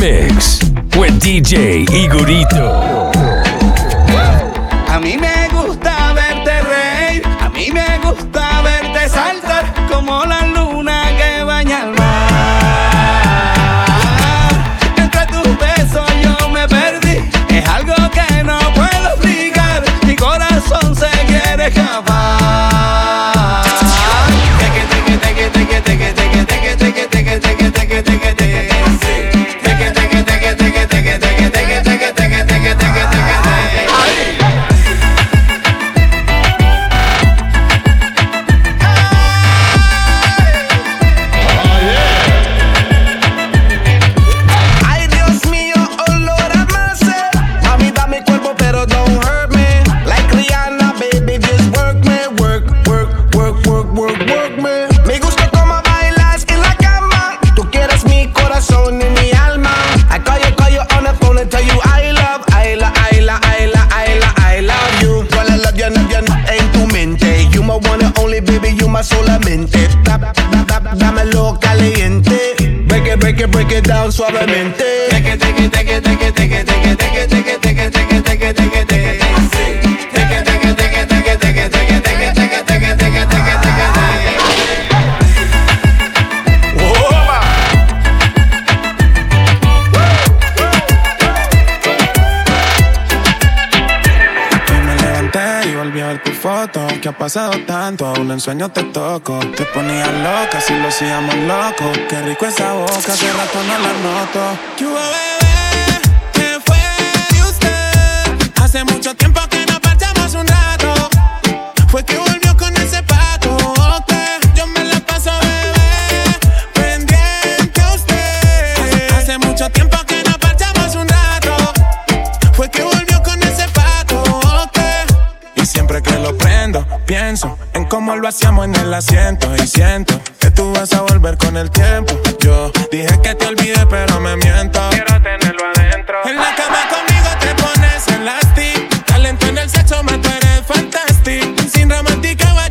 Mix with DJ Igorito. A mí me gusta verte reír, a mí me gusta verte saltar como la luna que baña el mar. Entre tus besos yo me perdí, es algo que no puedo explicar, mi corazón se quiere escapar. Suavemente. Pasado tanto, aún en sueño te toco. Te ponías loca si lo hacíamos loco. Qué rico esa boca, hace rato no la noto. ¿Qué hubo, bebé? ¿Qué fue de usted? Hace mucho tiempo lo hacíamos en el asiento. Y siento que tú vas a volver con el tiempo. Yo dije que te olvidé, pero me miento. Quiero tenerlo adentro. En la cama conmigo te pones elastic. Talento en el sexo, me tú eres fantastic. Sin romántica, a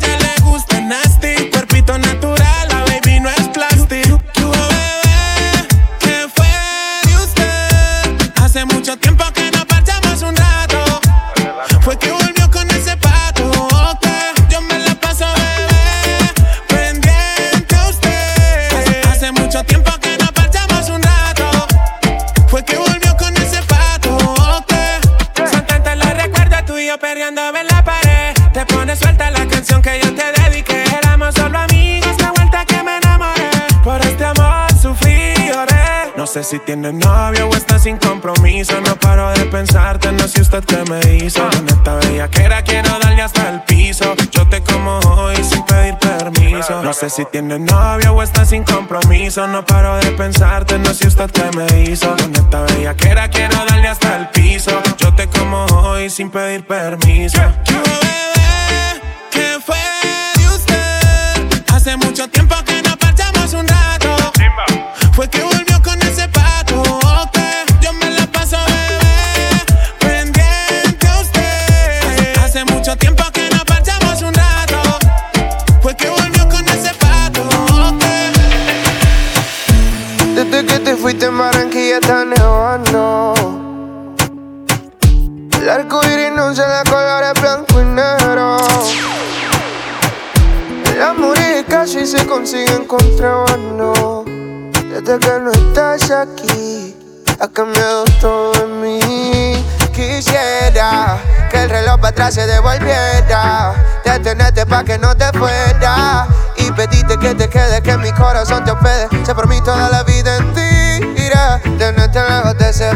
sé si tienes novio o estás sin compromiso. No paro de pensarte, no sé usted qué me hizo. En esta bella que era quiero darle hasta el piso. Yo te como hoy sin pedir permiso. No sé si tienes novio o estás sin compromiso. No paro de pensarte, no sé usted qué me hizo. En esta bella que era quiero darle hasta el piso. Yo te como hoy sin pedir permiso. ¿Qué hubo, bebé? ¿Qué fue de usted? Hace mucho tiempo que no parchamos un rato. Fue que Barranquilla está nevando El arco iris no se le colores blanco y negro. El amor y casi se consiguen contrabando Desde que no estás aquí Ha cambiado todo en mí. Quisiera que el reloj para atrás se devolviera. Detenerte pa' que no te fuera. Y pedirte que te quede, que mi corazón te hospede. Se por mí toda la vida en ti irá Tenerte lejos de ese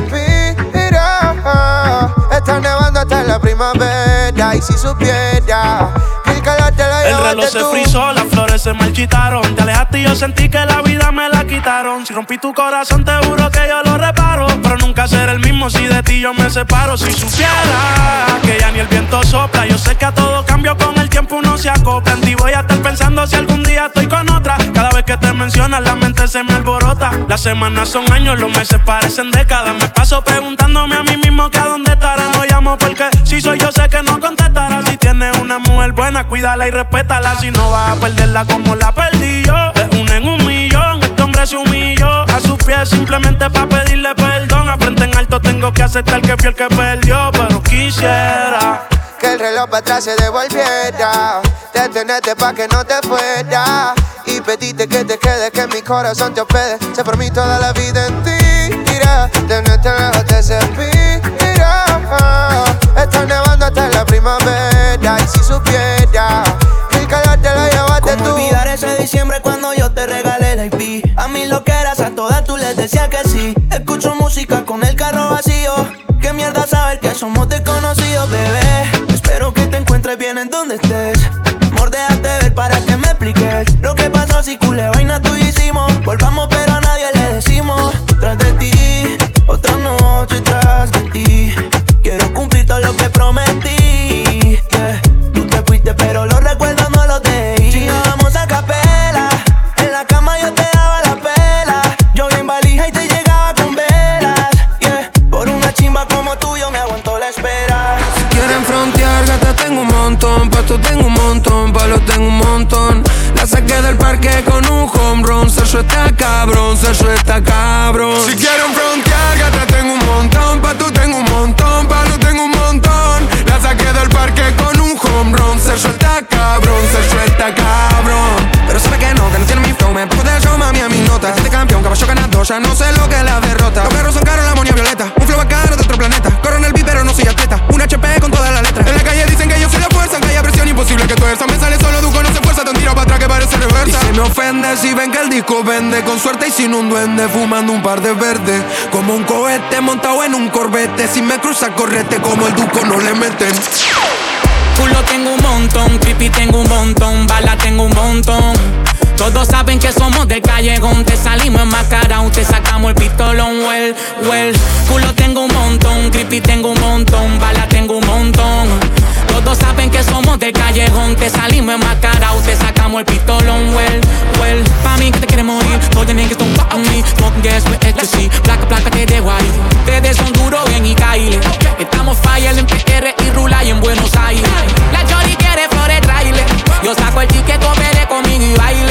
Está nevando hasta la primavera Y si supiera el reloj se frizó, las flores se marchitaron. Te alejaste y yo sentí que la vida me la quitaron. Si rompí tu corazón, te juro que yo lo reparo. Pero nunca seré el mismo si de ti yo me separo. Si supiera que ya ni el viento sopla, yo sé que a todo cambio con el tiempo uno se acopla. En ti voy a estar pensando si algún día estoy con otra. Cada vez que te mencionas, la mente se me alborota. Las semanas son años, los meses parecen décadas. Me paso preguntándome a mí mismo que a dónde estará. No llamo porque si soy yo sé que no contestará. Si tienes una mujer buena, cuídala y respétala. Si no vas a perderla como la perdí yo. Es una en un millón, este hombre se humilló. A sus pies simplemente para pedirle perdón. A frente en alto tengo que aceptar que fui el que perdió, pero quisiera que el reloj para atrás se devolviera. Detenerte pa' que no te fuera. Y pediste que te quede, que mi corazón te hospede. Se por mí toda la vida en ti. Mira, tenerte lejos te servirá. Está nevando hasta la primavera. Y si supiera, decía que sí. Escucho música con el carro vacío. Qué mierda saber que somos desconocidos, bebé. Espero que te encuentres bien en donde estés. Amor, déjate ver para que me expliques Lo que pasó si culé vaina espera Quieren frontear, gata tengo un montón. Pasto tengo un montón, palos tengo un montón. La saqué del parque con un home run. Sergio está cabrón, Sergio está cabrón. Si quieren frontear, gata tengo un montón. Pasto tengo un montón, palos tengo un montón. La saqué del parque con un home run. Sergio está cabrón, Sergio está cabrón. Pero sabe que no, que no tiene mi flow. Me pongo de show, mami, a mi nota. Este campeón, caballo ganador, ya no sé lo que es la derrota. Los carros son caros, la monia violeta. Un flow bacano de otro planeta. Corro en el Un HP con toda la letra En la calle dicen que yo soy la fuerza En haya presión, imposible que tuerza. Me sale solo, Duco no se fuerza Te tiro para atrás que parece reversa. Y se me ofende si ven que el disco vende Con suerte y sin un duende Fumando un par de verdes Como un cohete montado en un corbete Si me cruza, correte Como el Duco no le meten Culo tengo un montón, creepy tengo un montón, bala tengo un montón. Todos saben que somos del callejón, te salimos enmascarados, te sacamos el pistolón, well, well. Culo tengo un montón, creepy tengo un montón, bala tengo un montón. Todos saben que somos del callejón, te salimos enmascarados, te sacamos el pistolón, well, well. Pa' mí que te quiere morir, todos the niggas don't fuck with me. Smoking gas with ecstasy, placa, placa, te dejo ahí. Ustedes son duros, ven y caile. Estamos fire en PR y Rula y en Buenos Aires. La Jory quiere flores trailer. Yo saco el ticket, coopere conmigo y baile.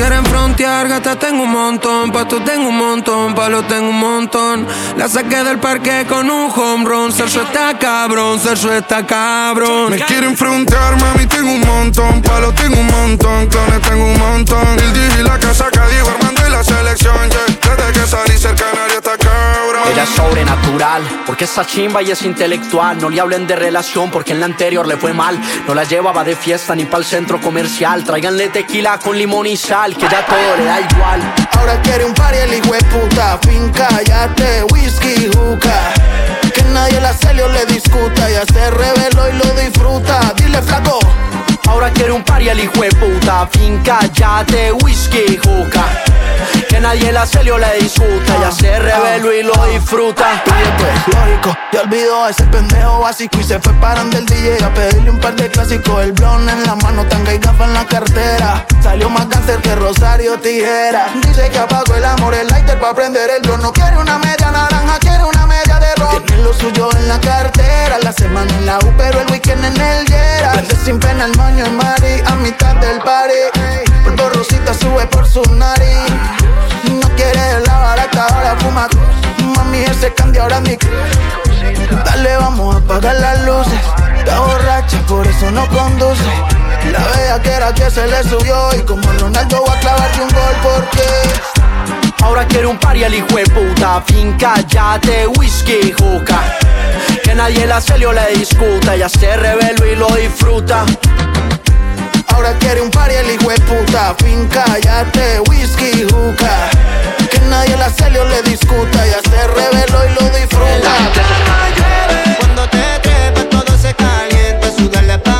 Quieren frontear, gata tengo un montón, pasto tengo un montón, palo tengo un montón. La saqué del parque con un home run, Sergio está cabrón, Sergio está cabrón. Me quieren frontear, mami, tengo un montón, palo tengo un montón, clones tengo un montón. El DJ la casa Diego Armando y la selección, yeah. Desde que salí cerca canario. Ella es sobrenatural, porque esa chimba y es intelectual. No le hablen de relación, porque en la anterior le fue mal. No la llevaba de fiesta ni pa'l centro comercial. Tráiganle tequila con limón y sal, que ya todo le da igual. Ahora quiere un party el hijo de puta Finca, yate, whisky, juca Que nadie la celio le discuta Ya se reveló y lo disfruta Dile flaco Ahora quiere un party el hijo de puta. Finca, yate, whisky, juca. Que nadie la celio le discuta. Ya se reveló y lo disfruta. Y pues, lógico, ya olvidó a ese pendejo básico Y se fue parando el DJ a pedirle un par de clásicos. El blon en la mano, tanga y gafa en la cartera. Salió más cáncer que Rosario Tijera. Dice que apagó el amor, el lighter pa' prender el blon. No quiere una media naranja, quiere una media de ron. Tiene lo suyo en la cartera La semana en la U, pero el weekend en el Yera. Prende sin pena el moño en Mari A mitad del party Polvo rosita sube por su nariz No quiere la barata, ahora fuma Mami, ese candy ahora mi Dale, vamos a apagar las luces Está borracha, por eso no conduce La vea que era que se le subió Y como Ronaldo va a clavarse un gol porque Ahora quiere un party el hijo de puta. Finca, yate, whisky, juca. Que nadie la celio le discuta. Ya se reveló y lo disfruta ahora quiere un party el hijo de puta. Finca, yate, whisky, juca. Que nadie la celio le discuta, ya se reveló y lo disfruta. La cuando te trepas todo se calienta, sudar la paz.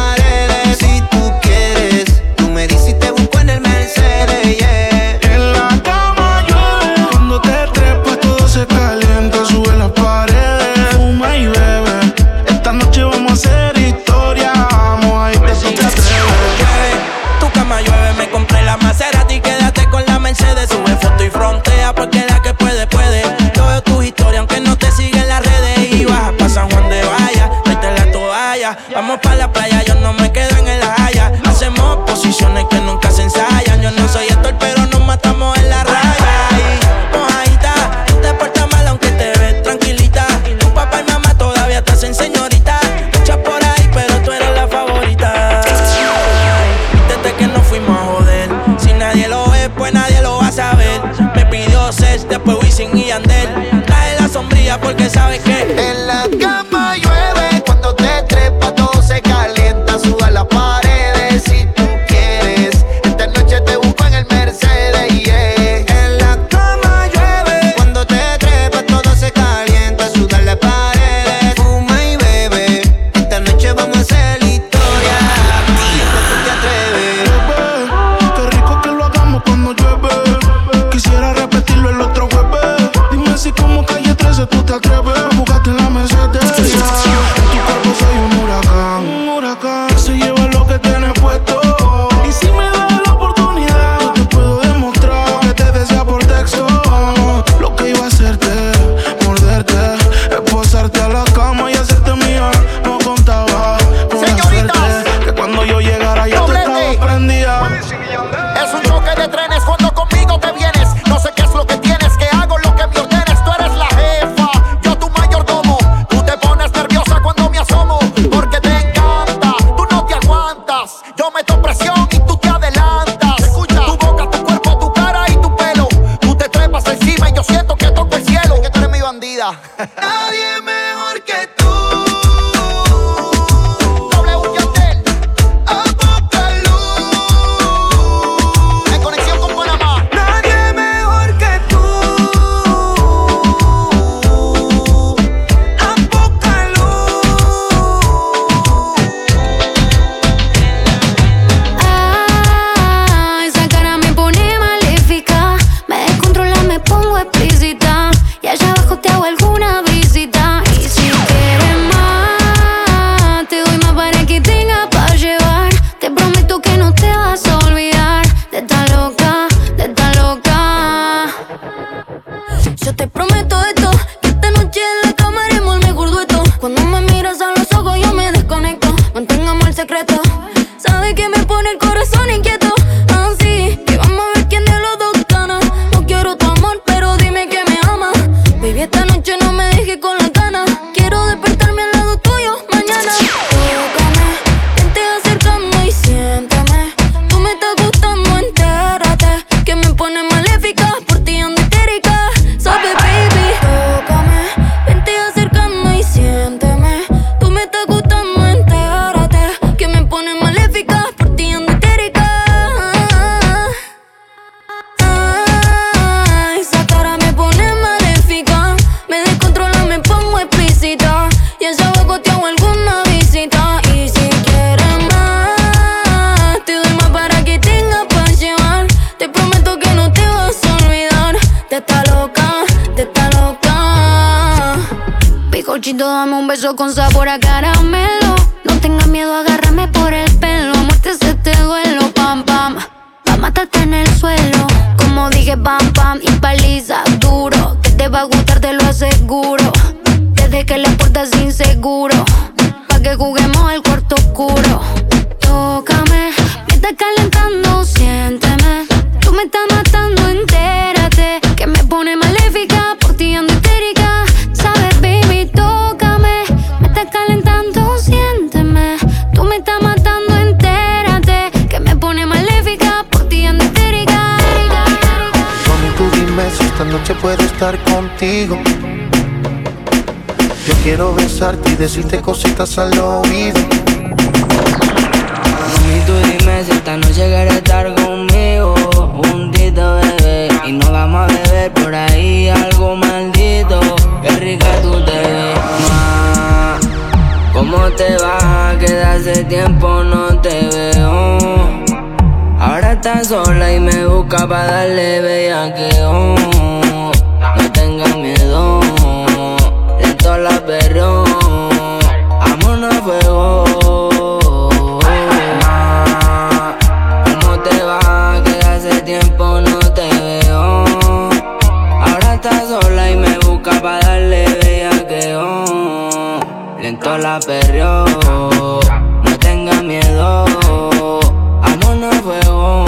decirte cositas al oído. Mami, tú dime si esta noche quieres estar conmigo. un Juntito, bebé, y no vamos a beber por ahí algo maldito. Qué rica tú te ves, ma. ¿Cómo te va? Que de hace tiempo no te veo. Ahora estás sola y me busca para darle bellaqueo. la perrió. No tenga miedo, vámonos a fuego.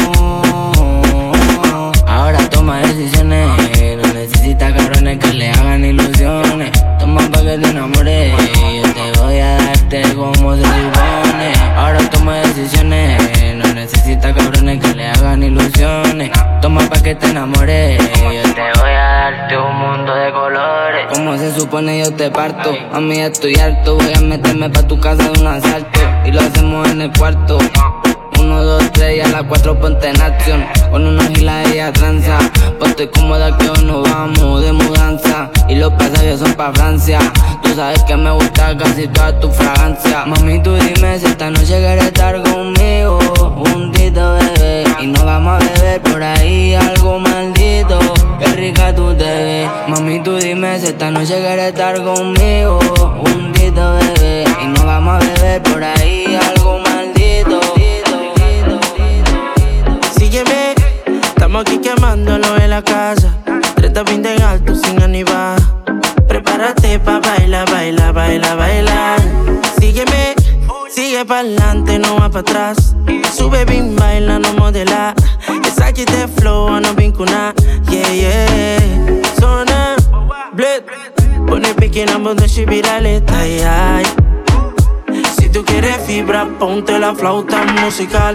Ahora toma decisiones, no necesita cabrones que le hagan ilusiones. Toma pa' que te enamores, yo te voy a darte como se supone. Ahora toma decisiones, no necesita cabrones que le hagan ilusiones. Toma pa' que te enamores, yo te voy a un mundo de colores. Como se supone yo te parto. A mí estoy harto, voy a meterme pa' tu casa de un asalto. Y lo hacemos en el cuarto. Uno, dos, tres y a las cuatro ponte en acción. Con una gila ella tranza. Ponte cómoda que hoy nos vamos de mudanza. Y los pasajes son pa' Francia. Tú sabes que me gusta casi toda tu fragancia. Mami, tú dime si esta noche quieres estar conmigo. Juntito, bebé. Y nos vamos a beber por ahí algo maldito. Qué rica tú te ves. Mami, tú dime si esta noche quieres estar conmigo. Juntito, bebé. Y nos vamos a beber por ahí algo maldito. Sígueme, estamos aquí quemándolo en la casa. Treta bien de alto sin animar. Prepárate pa' bailar, bailar, bailar, bailar. Sigue pa'lante, no va para atrás. Sube bien, baila, no modela. Esa aquí te flow, no vincuna. Yeah, yeah. Zona, bled. Pone pique en ambos de virales, ay, ay. Si tú quieres fibra, ponte la flauta musical.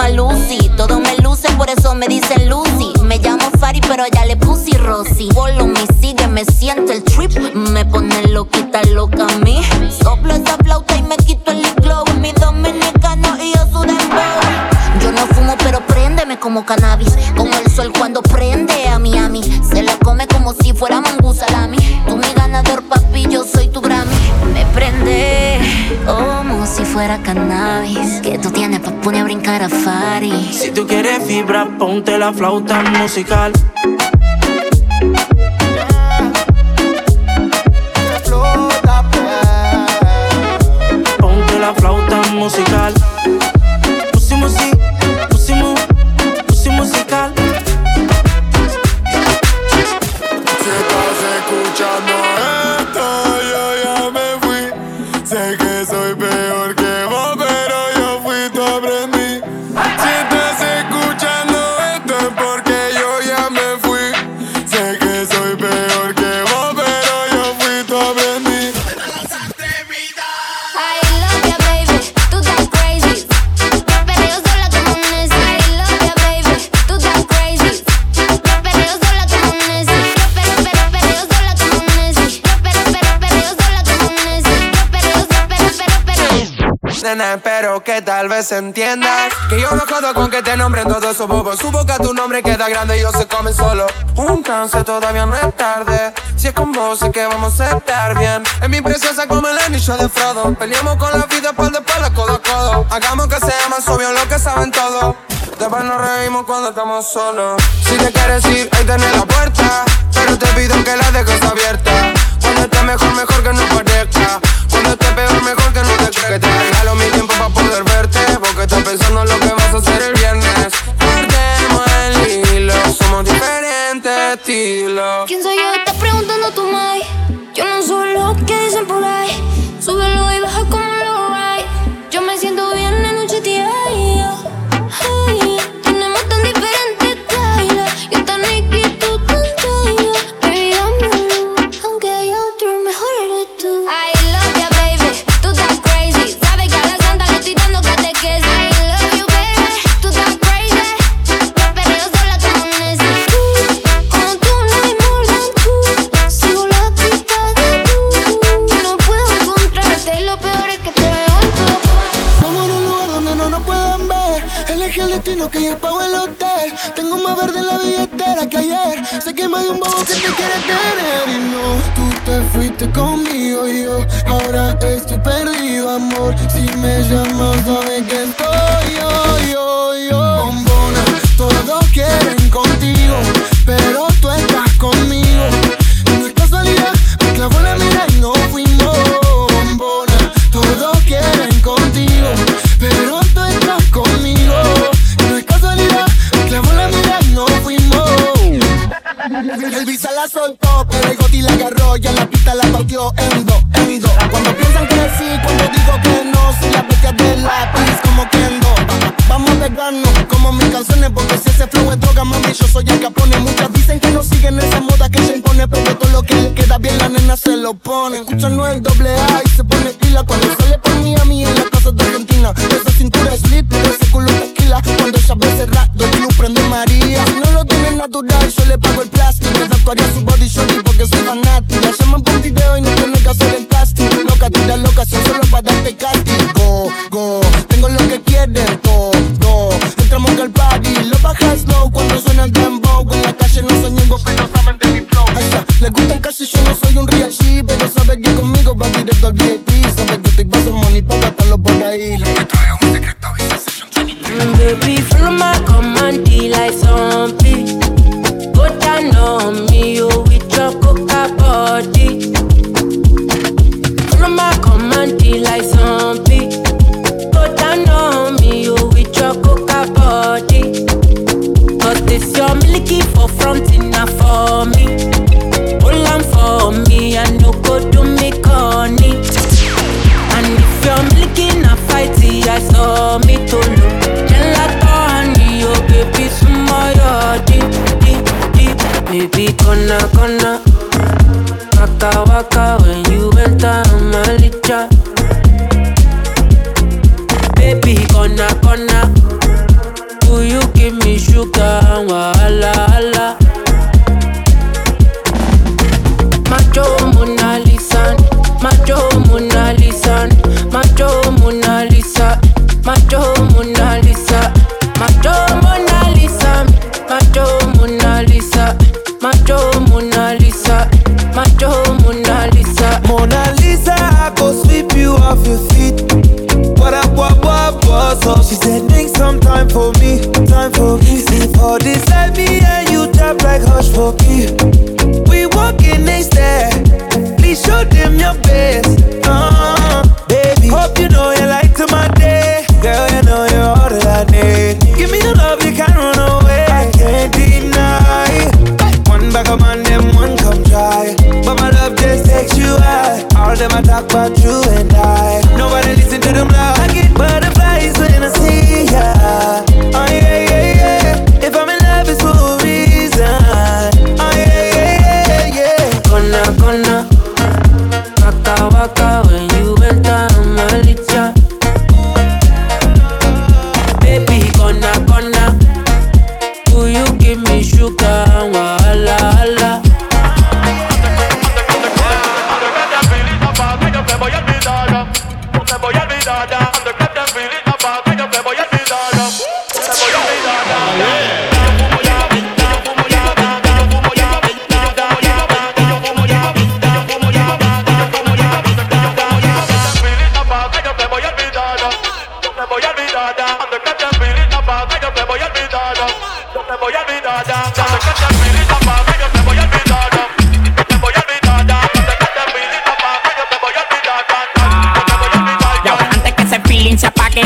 Misma Lucy. Todo me luce, por eso me dicen Lucy. Me llamo Fari, pero ya le puse Rosy. Follow me, sigue, me siento el trip. Me pone loquita, loca a mí. Soplo esa flauta y me quito el glow. Mi dominicano y yo su. Yo no fumo, pero préndeme como cannabis. Como el sol cuando prende a Miami. Se la come como si fuera mangú fuera cannabis. Que tú tienes pa' poner a brincar a Fari. Si tú quieres fibra, ponte la flauta musical. Nena, espero que tal vez entiendas Que yo me jodo con que te nombren todos esos bobos. Su boca tu nombre queda grande y ellos se comen solo. Un todavía no es tarde. Si es con vos sé que vamos a estar bien. Es mi preciosa como el anillo de Frodo. Peleamos con la vida de espalda, codo a codo. Hagamos que sea más obvio lo que saben todo Después nos reímos cuando estamos solos. Si te quieres ir, ahí tenés la puerta. Pero te pido que la dejes abierta. Cuando esté mejor, mejor que no parezca. Cuando esté peor, mejor que no te creas Que te regalo mi tiempo para poder verte Porque estás pensando en lo que vas a hacer el viernes. Perdemos el hilo Somos diferentes estilos. ¿Quién soy yo? Estás preguntando tú, Mai. Yo no soy lo que dicen por ahí. Súbelo y baja como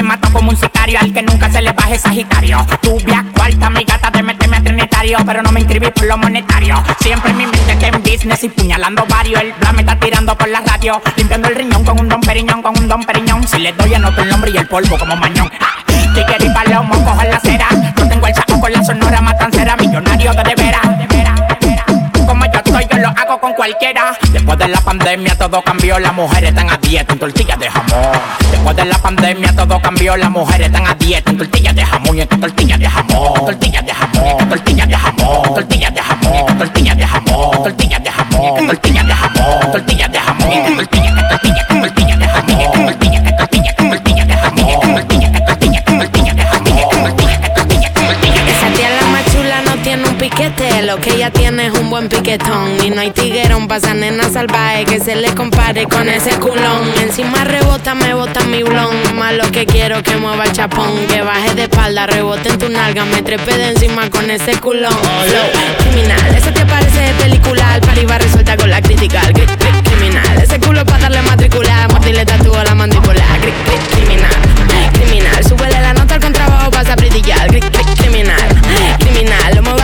mato como un sicario al que nunca se le baje Sagitario. Tuve a cuarta mi gata de meterme a Trinitario, pero no me inscribí por lo monetario. Siempre en mi mente que en business y puñalando varios. El plan está tirando por la radio, limpiando el riñón con un don periñón, con un don periñón. Si le doy anoto el nombre y el polvo como mañón. Ah, si quieres idiota de veras. Como yo estoy, yo lo hago con cualquiera. Después de la pandemia todo cambió, las mujeres están a dieta en tortillas de jamón. Después de la pandemia todo cambió, las mujeres están a dieta en tortillas de jamón y en tortillas de jamón. Tortillas de jamón, tortillas de jamón, tortillas de jamón, tortillas de jamón, tortillas de jamón, tortillas de jamón, tortillas de jamón, tortillas de jamón. lo que ella tiene es un buen piquetón. Y no hay tiguerón pa' esa nena salvaje que se le compare con ese culón. Encima rebota, me bota mi blon. Más lo que quiero que mueva el chapón. Que baje de espalda, rebote en tu nalga. Me trepe de encima con ese culón. Criminal, ese te parece de película. El pari resuelta con la crítica. Gris, gris, criminal, ese culo pa' darle matricular. Mordirle tatúa la mandíbula. Gris, criminal, criminal. Súbele la nota al contrabajo, vas a criminal, criminal. Lo mueve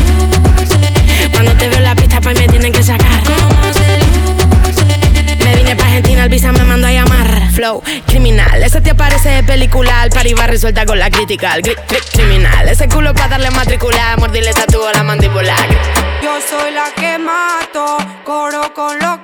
cuando te veo la pista y me tienen que sacar. ¿Cómo se Me vine pa' Argentina, el visa me mandó a llamar. Flow, criminal. Ese te aparece de película. El pari va resuelta con la crítica. criminal. Ese culo pa' darle matricular. Mordile tatúo la mandíbula. Yo soy la que mato, coro con los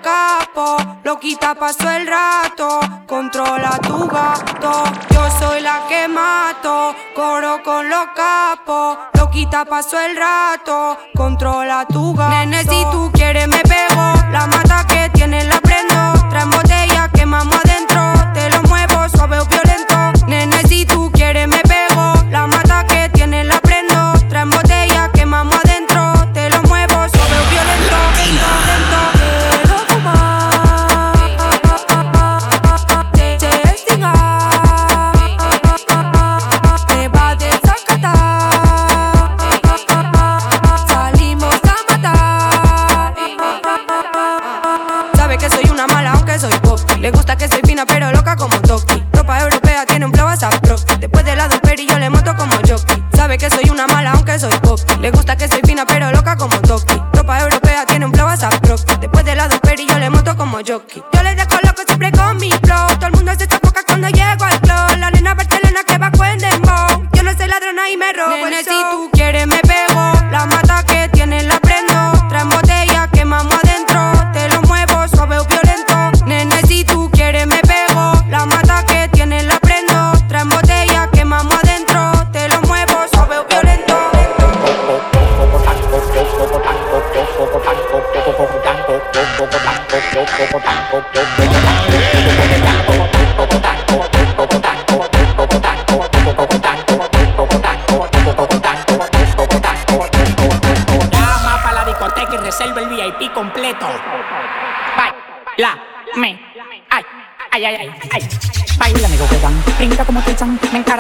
loquita pasó el rato, controla tu gato. Yo soy la que mato, coro con los capos, loquita pasó el rato, controla tu gato. Nene, si tú quieres me pego, la mata que tiene la prendo, traen botella, quemamos adentro, te lo muevo suave o violento. Nene, si tú quieres me moto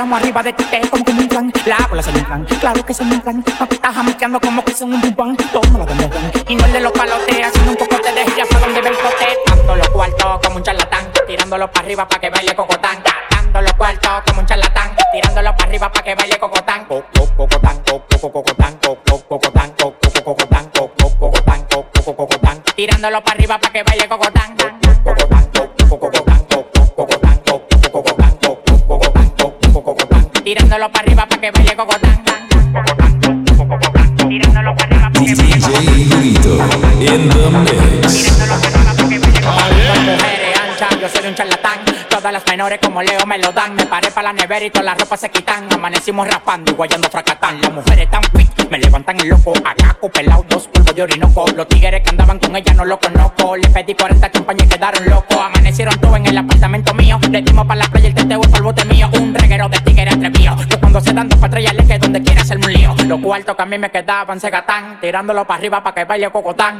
Encaramo arriba de ti, te como como un plan. La bola se me plan. Claro que. No te estás jamaqueando como que son un pupán. Toma la de plan. Y no el de los palotes, haciendo un poco de ya para donde ve el cote. Dando los cuartos como un charlatán. Tirándolo para arriba para que baile cocotán. Dando los cuartos como un charlatán. Tirándolo para arriba para que baile cocotán. Cocotán, cocotán, cocotán, cocotán, cocotán. Tirándolo para arriba para que baile cocotán. Tirándolo para arriba para que baile cocotán. Tirándolo para arriba para que baile cocotán. in the mix. Tirándolo para arriba para que baile cocotán. Mujeres anchas, yo soy un charlatán. Todas las menores como Leo me lo dan. Me paré para la nevera y todas las ropas se quitan. Amanecimos raspando y guayando fracatán. Las mujeres tan fit, me levantan el loco. Agaco, pelado, dos polvos de orinoco. Los tigres que andaban con ella no lo conozco. Le pedí 40 champañas y quedaron locos. Amanecieron todos en el apartamento mío. Le dimos para la playa el teteo y el bote mío. Un reguero de tigres atrevido. Que cuando se dan dos patrullas que donde quiera hacerme un lío. Los cuartos que a mí me quedaban se gatán. Tirándolo para arriba para que baile cocotán.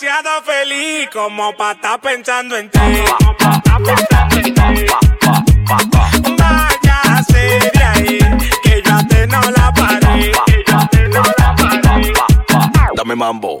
Demasiado feliz como para estar pensando en ti. Váyase de ahí, que yo a ti no la paré. Que yo ti no la paré. Dame mambo.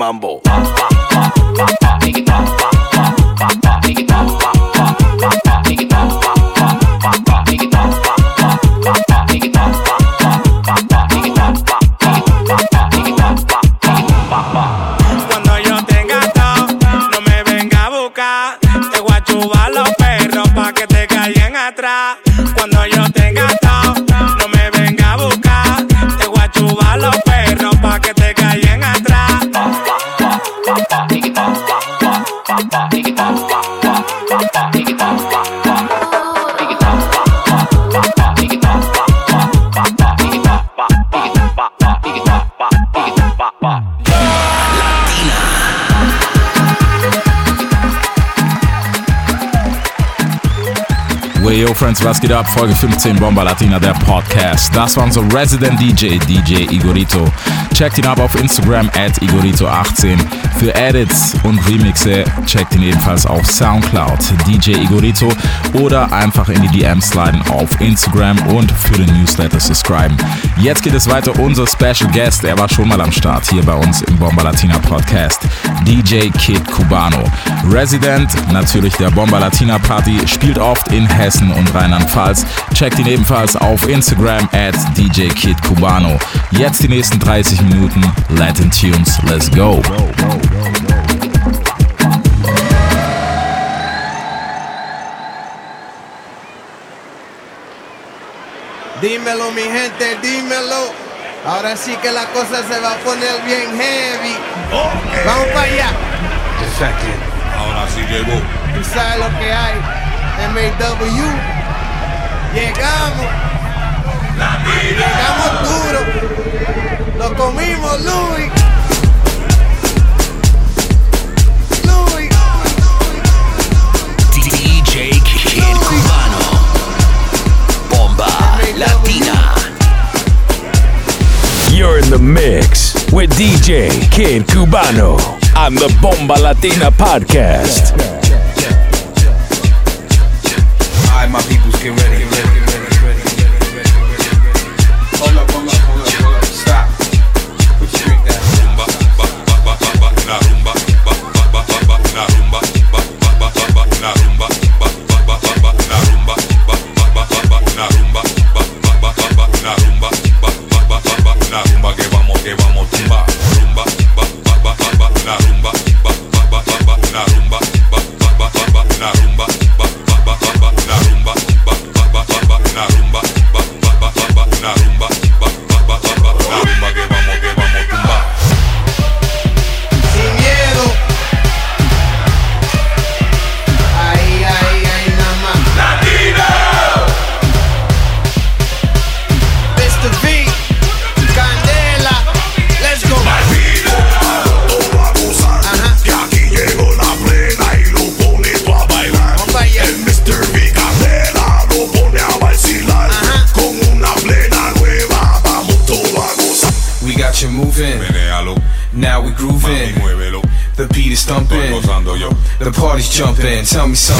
맘보 Friends, was geht ab? Folge 15 Bomba Latina, der Podcast. Das war unser Resident DJ, DJ Igorito. Checkt ihn ab auf Instagram at Igorito18. Für Edits und Remixe checkt ihn ebenfalls auf Soundcloud, DJ Igorito oder einfach in die DMs sliden auf Instagram und für den Newsletter subscriben. Jetzt geht es weiter. Unser Special Guest, er war schon mal am Start hier bei uns im Bomba Latina Podcast. DJ Kid Cubano. Resident, natürlich der Bomba Latina Party, spielt oft in Hessen und Rheinland-Pfalz. Checkt ihn ebenfalls auf Instagram at DJ Kid Cubano. Jetzt die nächsten 30 Minuten Latin Tunes. Let's go. go, go, go. Dímelo, mi gente, dímelo. Ahora sí que la cosa se va a poner bien heavy. Vamos para allá. Exacto. Ahora sí llegó. Tú sabes lo que hay. MW. Llegamos. La. Llegamos tú. Kid Cubano on the Bomba Latina podcast. tell me something.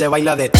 Se baila de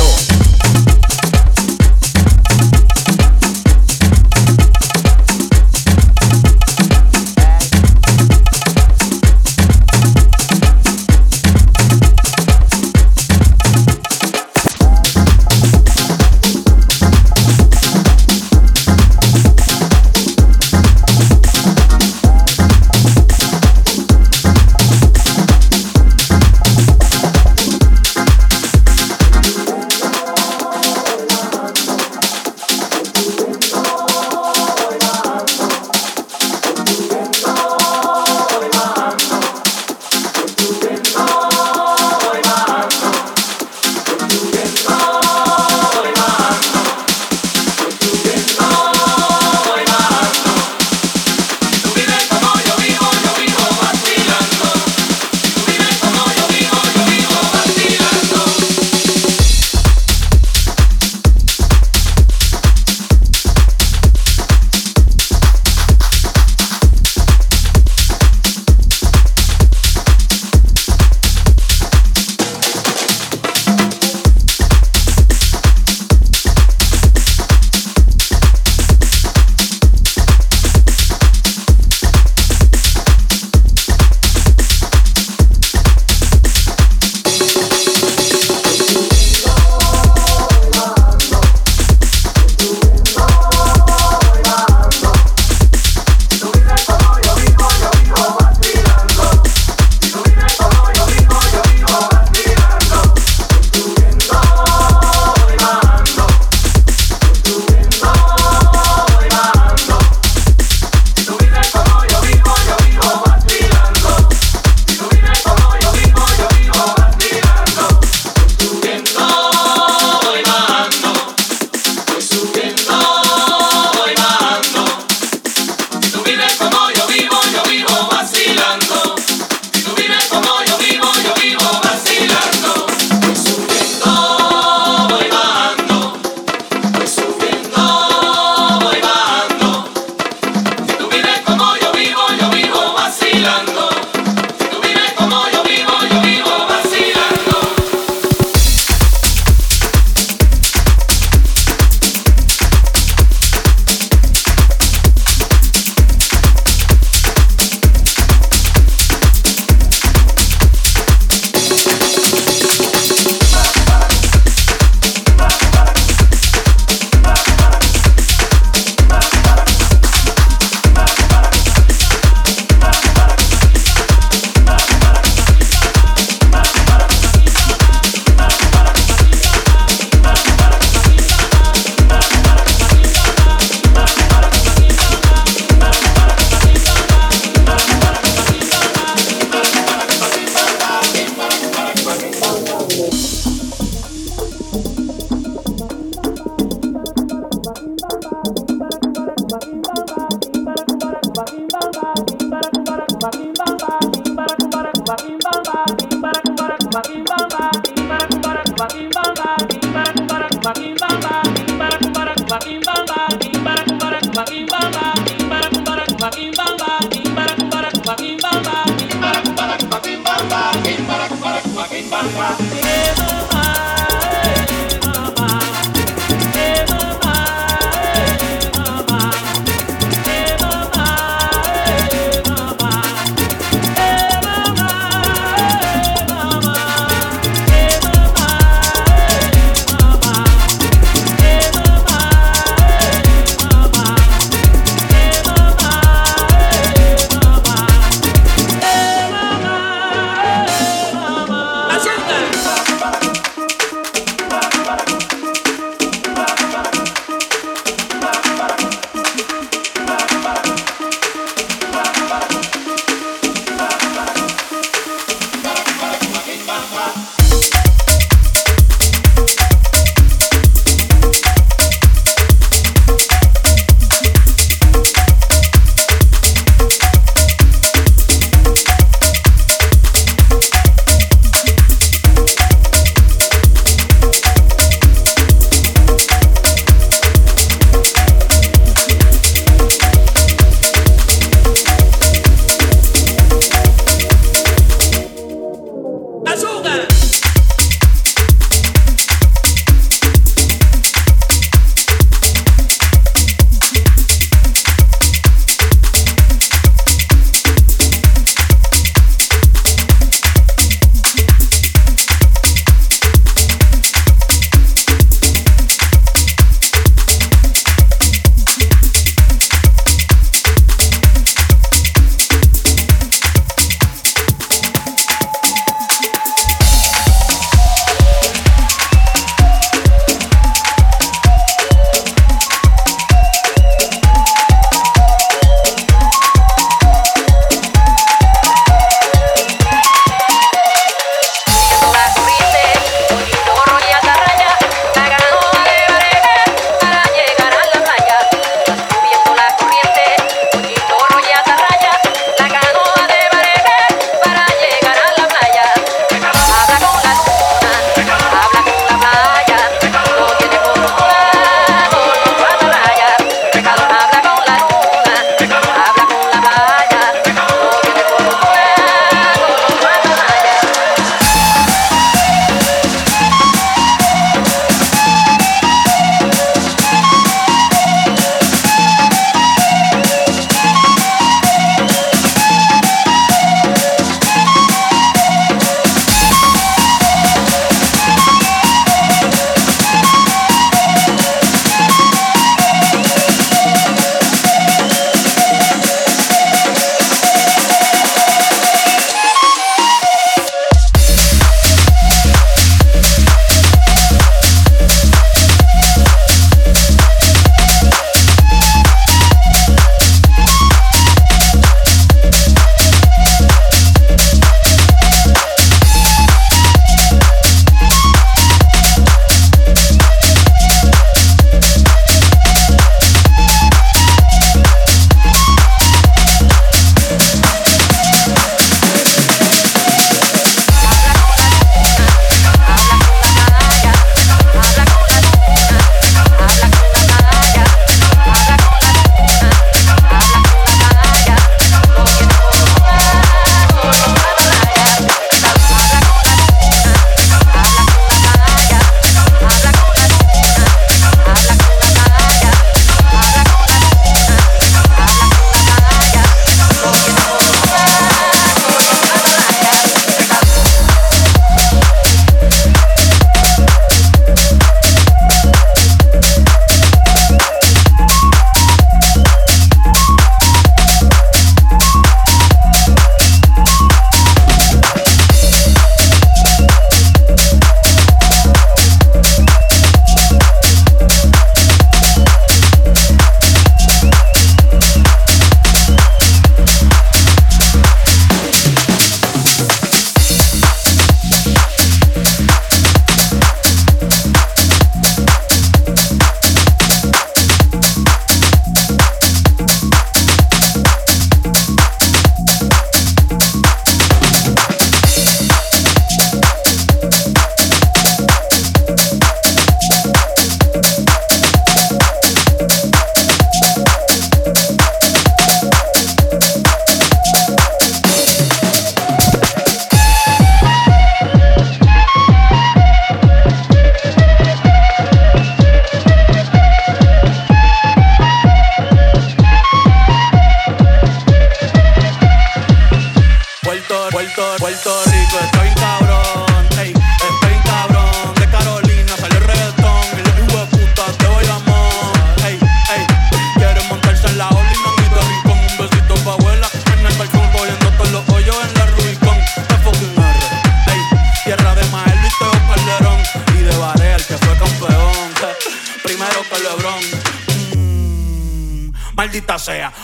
Hold.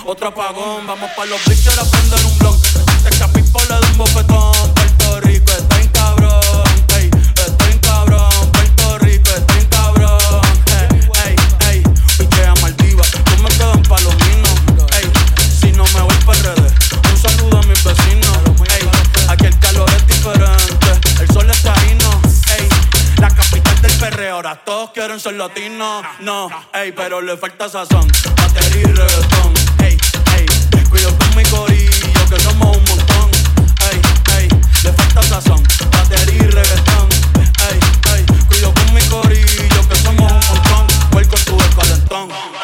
Otro apagón. Vamos pa' los bleachers a prender un blog. Antes que a le un bofetón. Puerto Rico está quieren ser latinos. No, ey, pero le falta sazón. Batería y reggaetón. Ey, ey. Cuido con mi corillo, que somos un montón. Ey, ey. Le falta sazón. Batería y reggaetón. Ey, ey. Cuido con mi corillo, que somos un montón. Con tu calentón.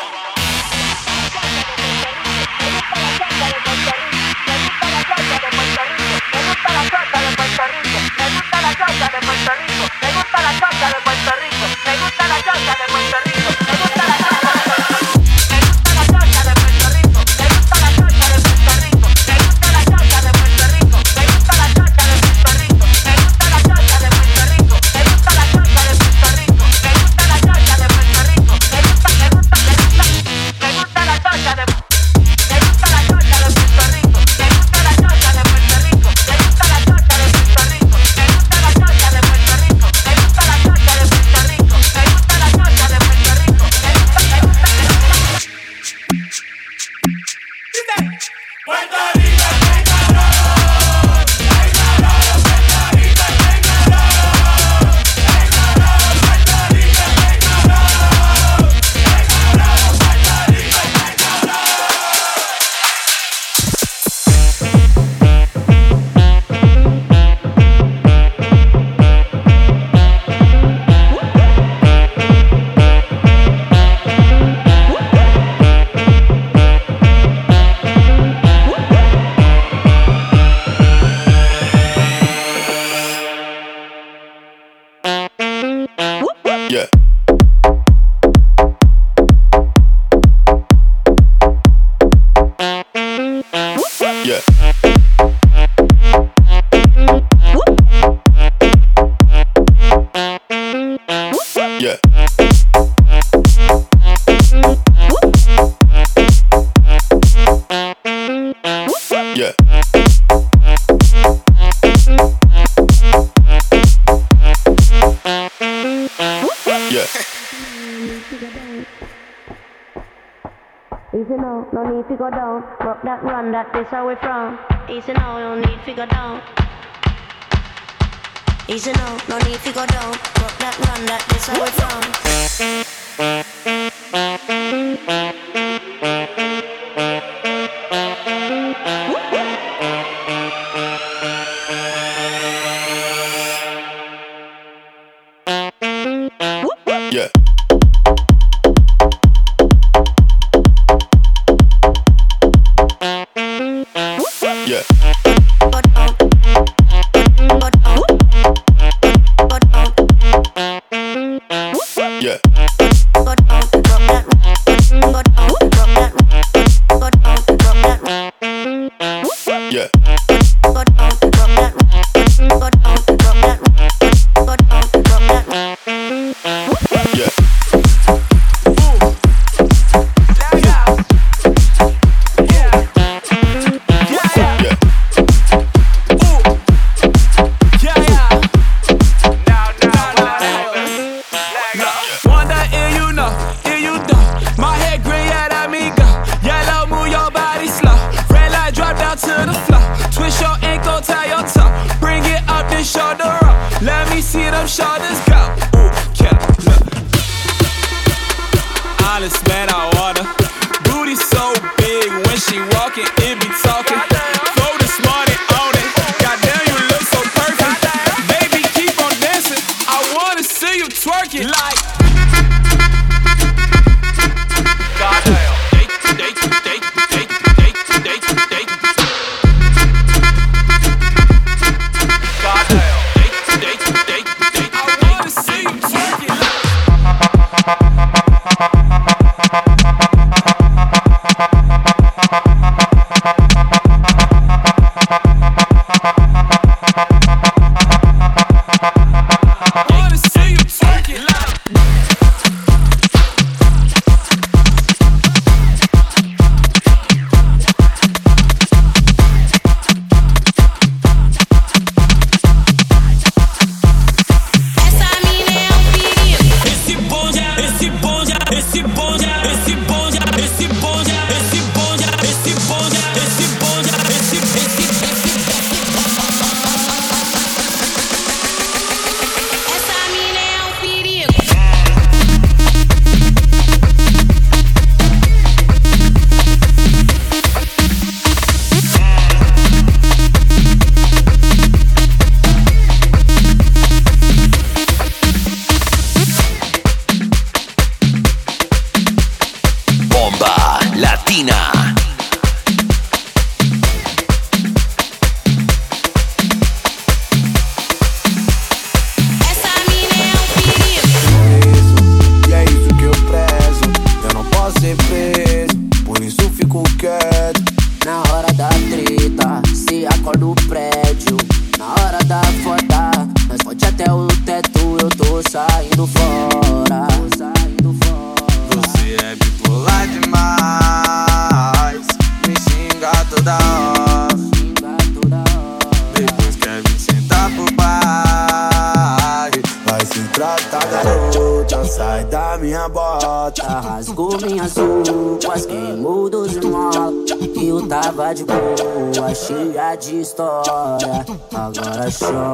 Need to go down. Rock that run, that this we from. Easy now, no need to go down. Easy now, no need to go down. Rock that run, that this we from. twerk it like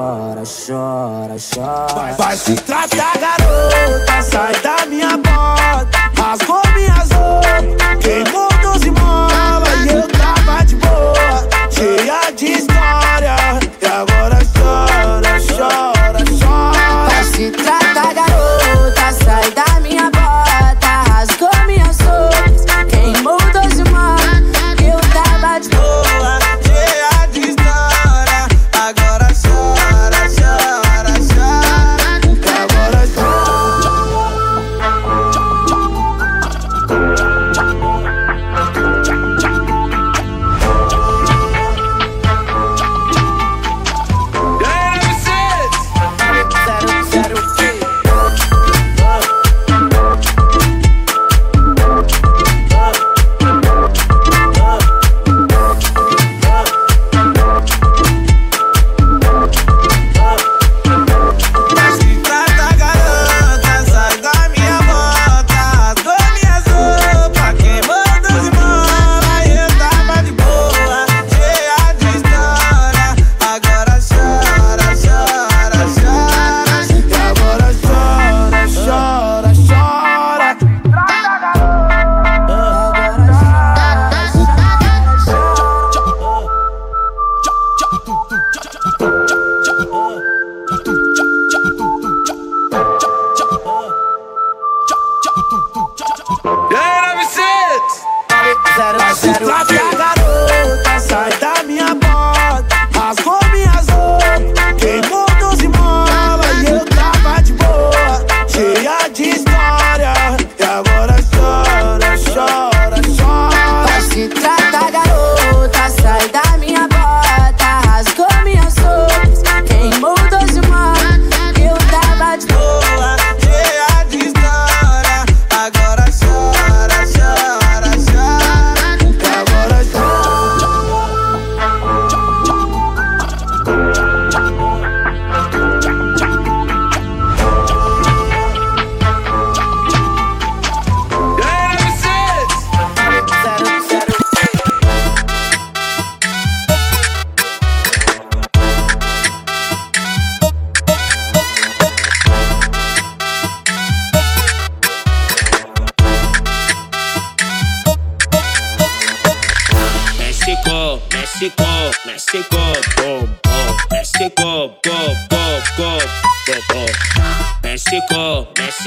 chora, chora, chora. Vai, vai se tratar, garota, sai da minha porta. Rasgou minhas roupas, queimou 12 molas e eu tava de boa, cheia de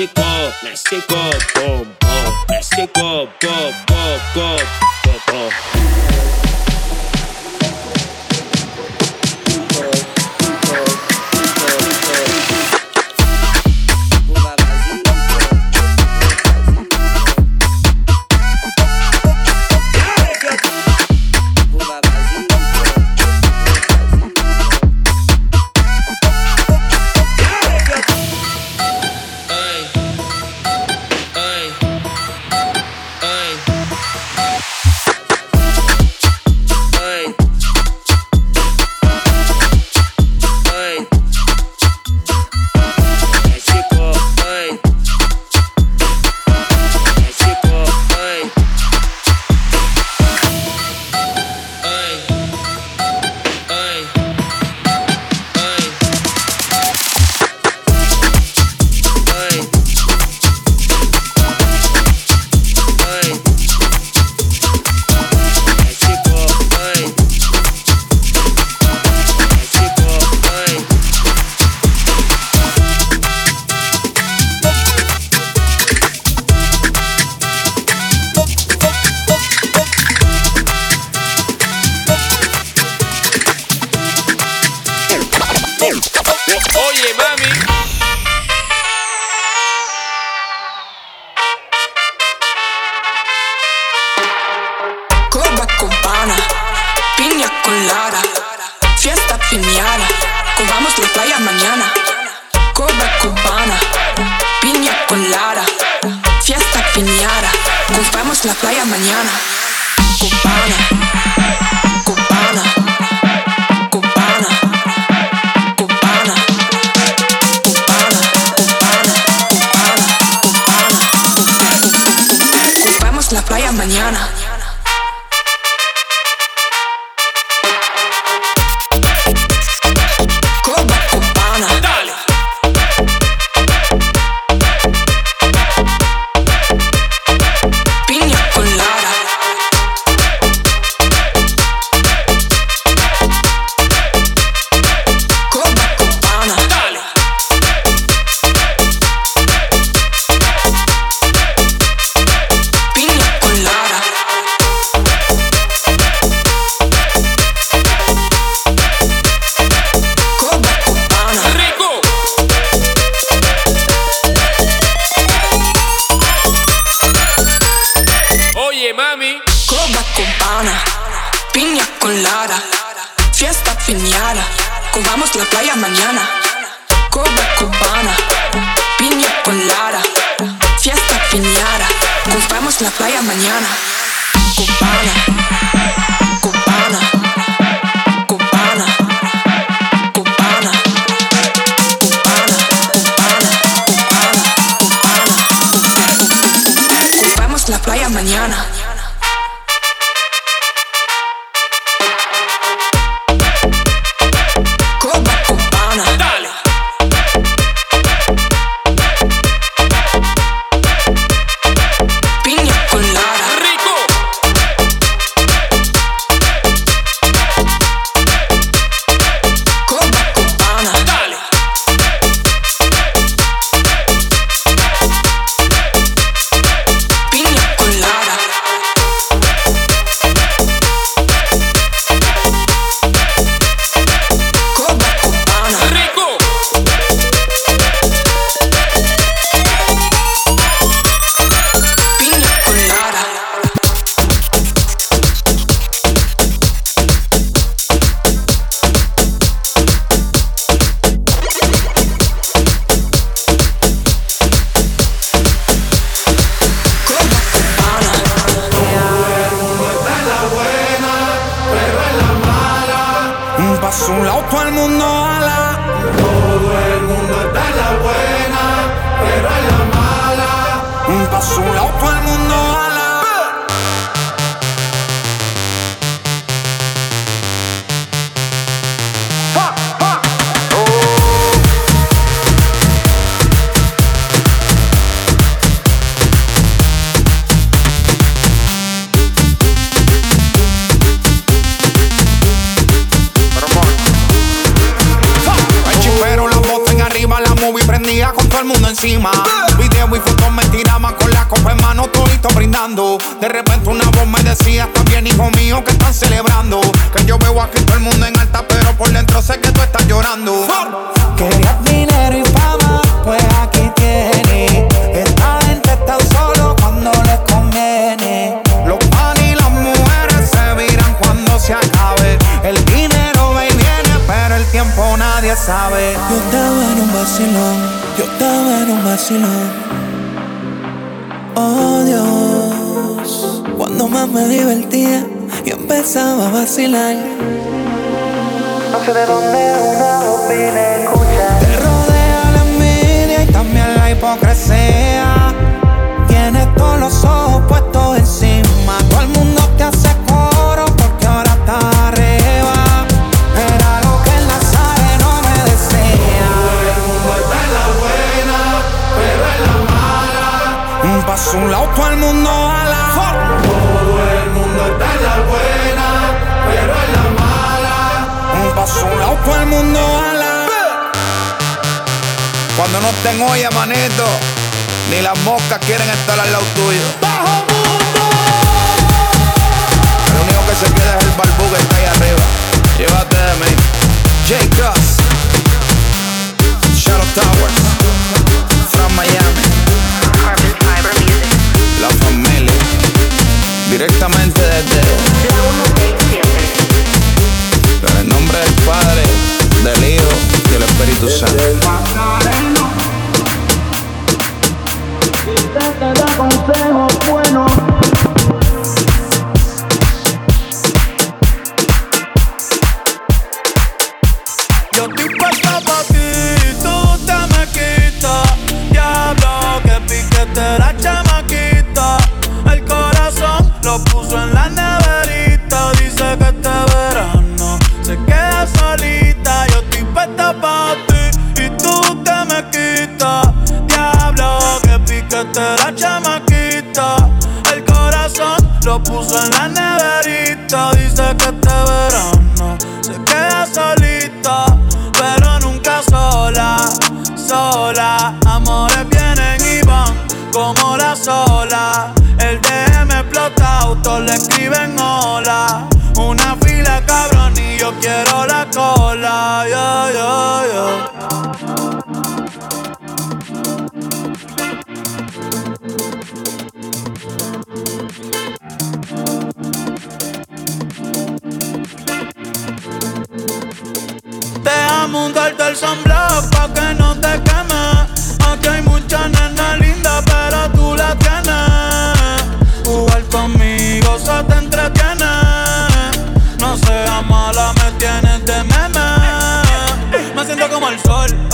México, México. playa mañana. Un lado, todo el mundo a la For. Todo el mundo está en la buena, pero en la mala. Un paso un lado, todo el mundo a. Cuando no estén hoy, manito, ni las moscas quieren estar al lado tuyo. Bajo mundo. El único que se queda es el barbú que está ahí arriba. Llévate de mí. J. Cross. Shadow Towers. From Miami. directamente desde en el nombre del Padre, del Hijo y del Espíritu Santo. Si te da consejos buenos.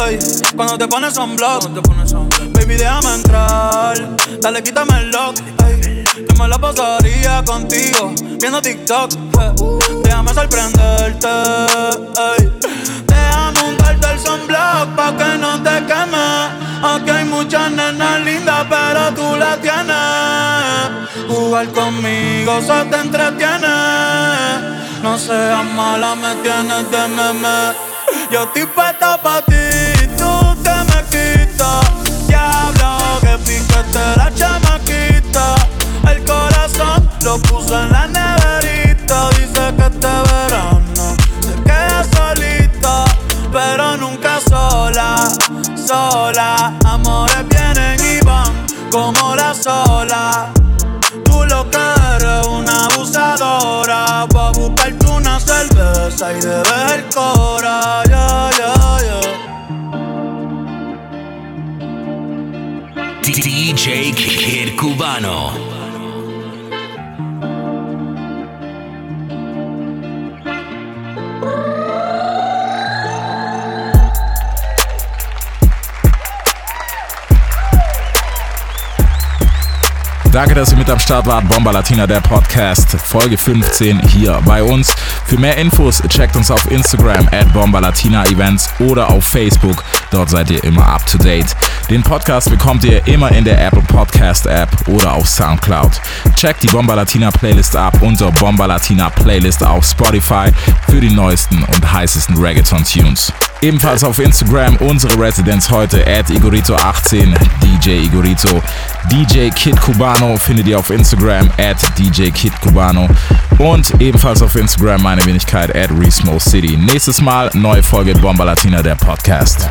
Ey, cuando te pones sunblock. Baby, déjame entrar. Dale, quítame el lock, ey. La pasaría contigo, viendo TikTok. eh. Déjame sorprenderte, ey. Déjame untarte el sunblock pa' que no te queme. Aquí hay muchas nenas lindas, pero tú la tienes. Jugar conmigo se te entretiene. No seas mala, me tienes de meme. Yo estoy puesta pa' cerveza y de ver cora. Yeah, yeah, yeah. DJ Kid Cubano. Danke, dass ihr mit am Start wart. Bomba Latina, der Podcast, Folge 15 hier bei uns. Für mehr Infos checkt uns auf Instagram at Bomba Latina Events oder auf Facebook. Dort seid ihr immer up to date. Den Podcast bekommt ihr immer in der Apple Podcast App oder auf Soundcloud. Checkt die Bomba Latina Playlist ab unter Bomba Latina Playlist auf Spotify für die neuesten und heißesten Reggaeton Tunes. Ebenfalls auf Instagram unsere Residenz heute at Igorito18, DJ Igorito. DJ Kid Cubano findet ihr auf Instagram at DJ Kid Cubano. Und ebenfalls auf Instagram meine Wenigkeit at Resmo City. Nächstes Mal neue Folge Bomba Latina, der Podcast.